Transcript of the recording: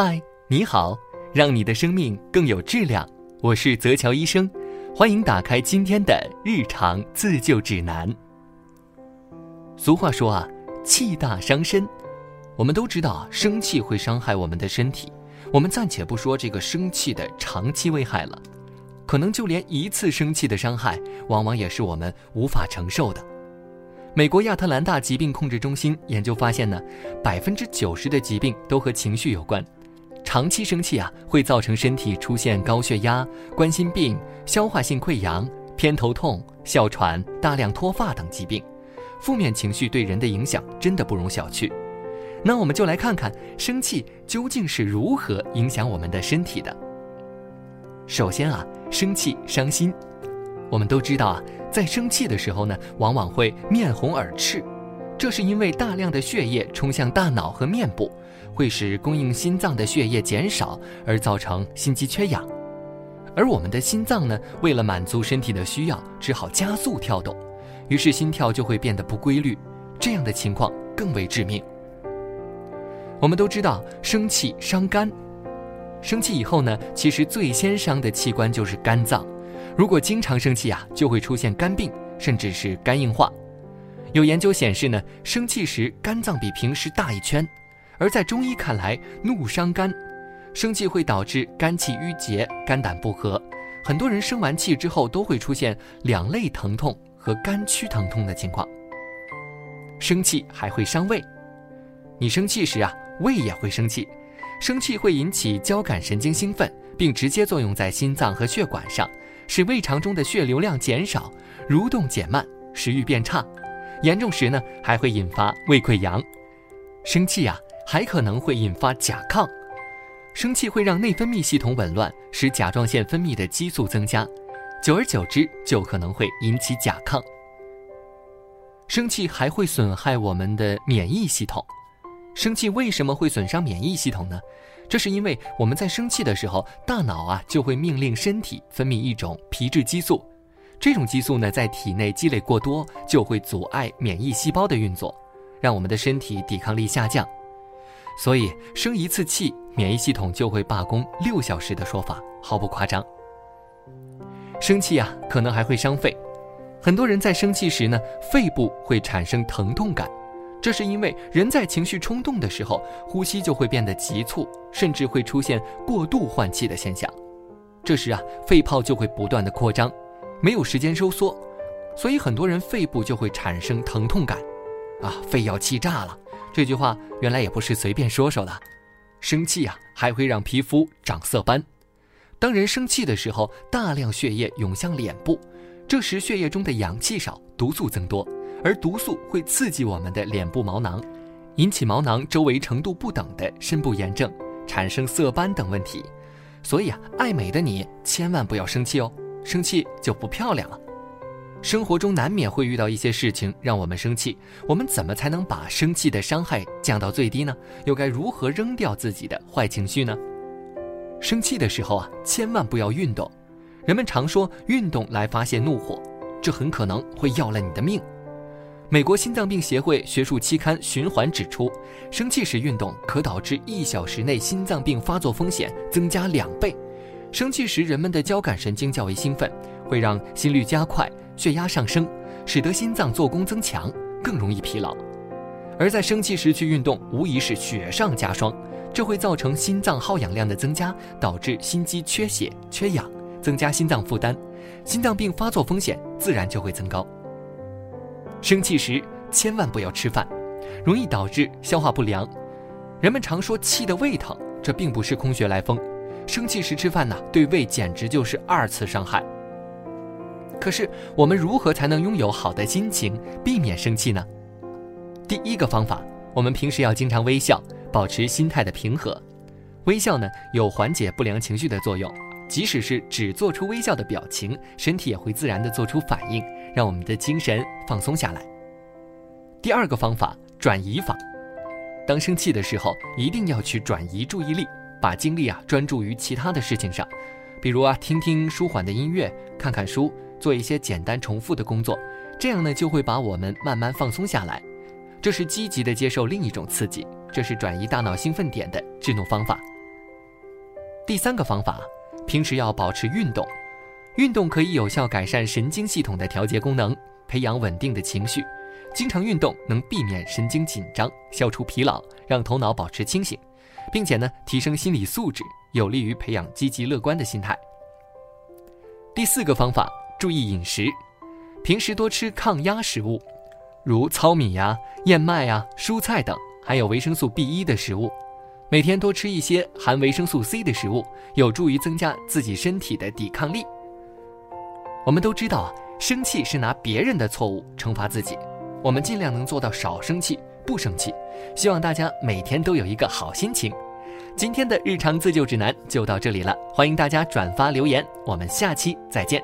嗨，你好，让你的生命更有质量。我是泽乔医生，欢迎打开今天的日常自救指南。俗话说啊，气大伤身。我们都知道啊，生气会伤害我们的身体。我们暂且不说这个生气的长期危害了，可能就连一次生气的伤害，往往也是我们无法承受的。美国亚特兰大疾病控制中心研究发现呢，百分之九十的疾病都和情绪有关。长期生气啊，会造成身体出现高血压、冠心病、消化性溃疡、偏头痛、哮喘、大量脱发等疾病。负面情绪对人的影响真的不容小觑。那我们就来看看生气究竟是如何影响我们的身体的。首先啊，生气伤心。我们都知道啊，在生气的时候呢，往往会面红耳赤，这是因为大量的血液冲向大脑和面部，会使供应心脏的血液减少，而造成心肌缺氧。而我们的心脏呢，为了满足身体的需要，只好加速跳动，于是心跳就会变得不规律，这样的情况更为致命。我们都知道，生气伤肝，生气以后呢，其实最先伤的器官就是肝脏。如果经常生气啊，就会出现肝病，甚至是肝硬化。有研究显示呢，生气时肝脏比平时大一圈，而在中医看来，怒伤肝，生气会导致肝气郁结、肝胆不和。很多人生完气之后都会出现两肋疼痛和肝区疼痛的情况。生气还会伤胃，你生气时啊，胃也会生气，生气会引起交感神经兴奋，并直接作用在心脏和血管上。使胃肠中的血流量减少，蠕动减慢，食欲变差，严重时呢还会引发胃溃疡。生气啊，还可能会引发甲亢。生气会让内分泌系统紊乱，使甲状腺分泌的激素增加，久而久之就可能会引起甲亢。生气还会损害我们的免疫系统。生气为什么会损伤免疫系统呢？这是因为我们在生气的时候，大脑啊就会命令身体分泌一种皮质激素，这种激素呢在体内积累过多，就会阻碍免疫细胞的运作，让我们的身体抵抗力下降。所以生一次气，免疫系统就会罢工六小时的说法毫不夸张。生气啊，可能还会伤肺，很多人在生气时呢，肺部会产生疼痛感。这是因为人在情绪冲动的时候，呼吸就会变得急促，甚至会出现过度换气的现象。这时啊，肺泡就会不断的扩张，没有时间收缩，所以很多人肺部就会产生疼痛感。啊，肺要气炸了！这句话原来也不是随便说说的。生气啊，还会让皮肤长色斑。当人生气的时候，大量血液涌向脸部，这时血液中的氧气少，毒素增多。而毒素会刺激我们的脸部毛囊，引起毛囊周围程度不等的深部炎症，产生色斑等问题。所以啊，爱美的你千万不要生气哦，生气就不漂亮了。生活中难免会遇到一些事情让我们生气，我们怎么才能把生气的伤害降到最低呢？又该如何扔掉自己的坏情绪呢？生气的时候啊，千万不要运动。人们常说运动来发泄怒火，这很可能会要了你的命。美国心脏病协会学术期刊《循环》指出，生气时运动可导致一小时内心脏病发作风险增加两倍。生气时，人们的交感神经较为兴奋，会让心率加快、血压上升，使得心脏做工增强，更容易疲劳。而在生气时去运动，无疑是雪上加霜，这会造成心脏耗氧量的增加，导致心肌缺血、缺氧，增加心脏负担，心脏病发作风险自然就会增高。生气时千万不要吃饭，容易导致消化不良。人们常说气的胃疼，这并不是空穴来风。生气时吃饭呢，对胃简直就是二次伤害。可是我们如何才能拥有好的心情，避免生气呢？第一个方法，我们平时要经常微笑，保持心态的平和。微笑呢，有缓解不良情绪的作用。即使是只做出微笑的表情，身体也会自然的做出反应。让我们的精神放松下来。第二个方法，转移法。当生气的时候，一定要去转移注意力，把精力啊专注于其他的事情上，比如啊听听舒缓的音乐，看看书，做一些简单重复的工作，这样呢就会把我们慢慢放松下来。这是积极的接受另一种刺激，这是转移大脑兴奋点的制怒方法。第三个方法，平时要保持运动，运动可以有效改善神经系统的调节功能，培养稳定的情绪。经常运动能避免神经紧张，消除疲劳，让头脑保持清醒，并且呢提升心理素质，有利于培养积极乐观的心态。第四个方法，注意饮食，平时多吃抗压食物，如糙米呀、燕麦呀、蔬菜等，含有维生素 B 一的食物。每天多吃一些含维生素 C 的食物，有助于增加自己身体的抵抗力。我们都知道啊，生气是拿别人的错误惩罚自己。我们尽量能做到少生气、不生气，希望大家每天都有一个好心情。今天的日常自救指南就到这里了，欢迎大家转发留言，我们下期再见。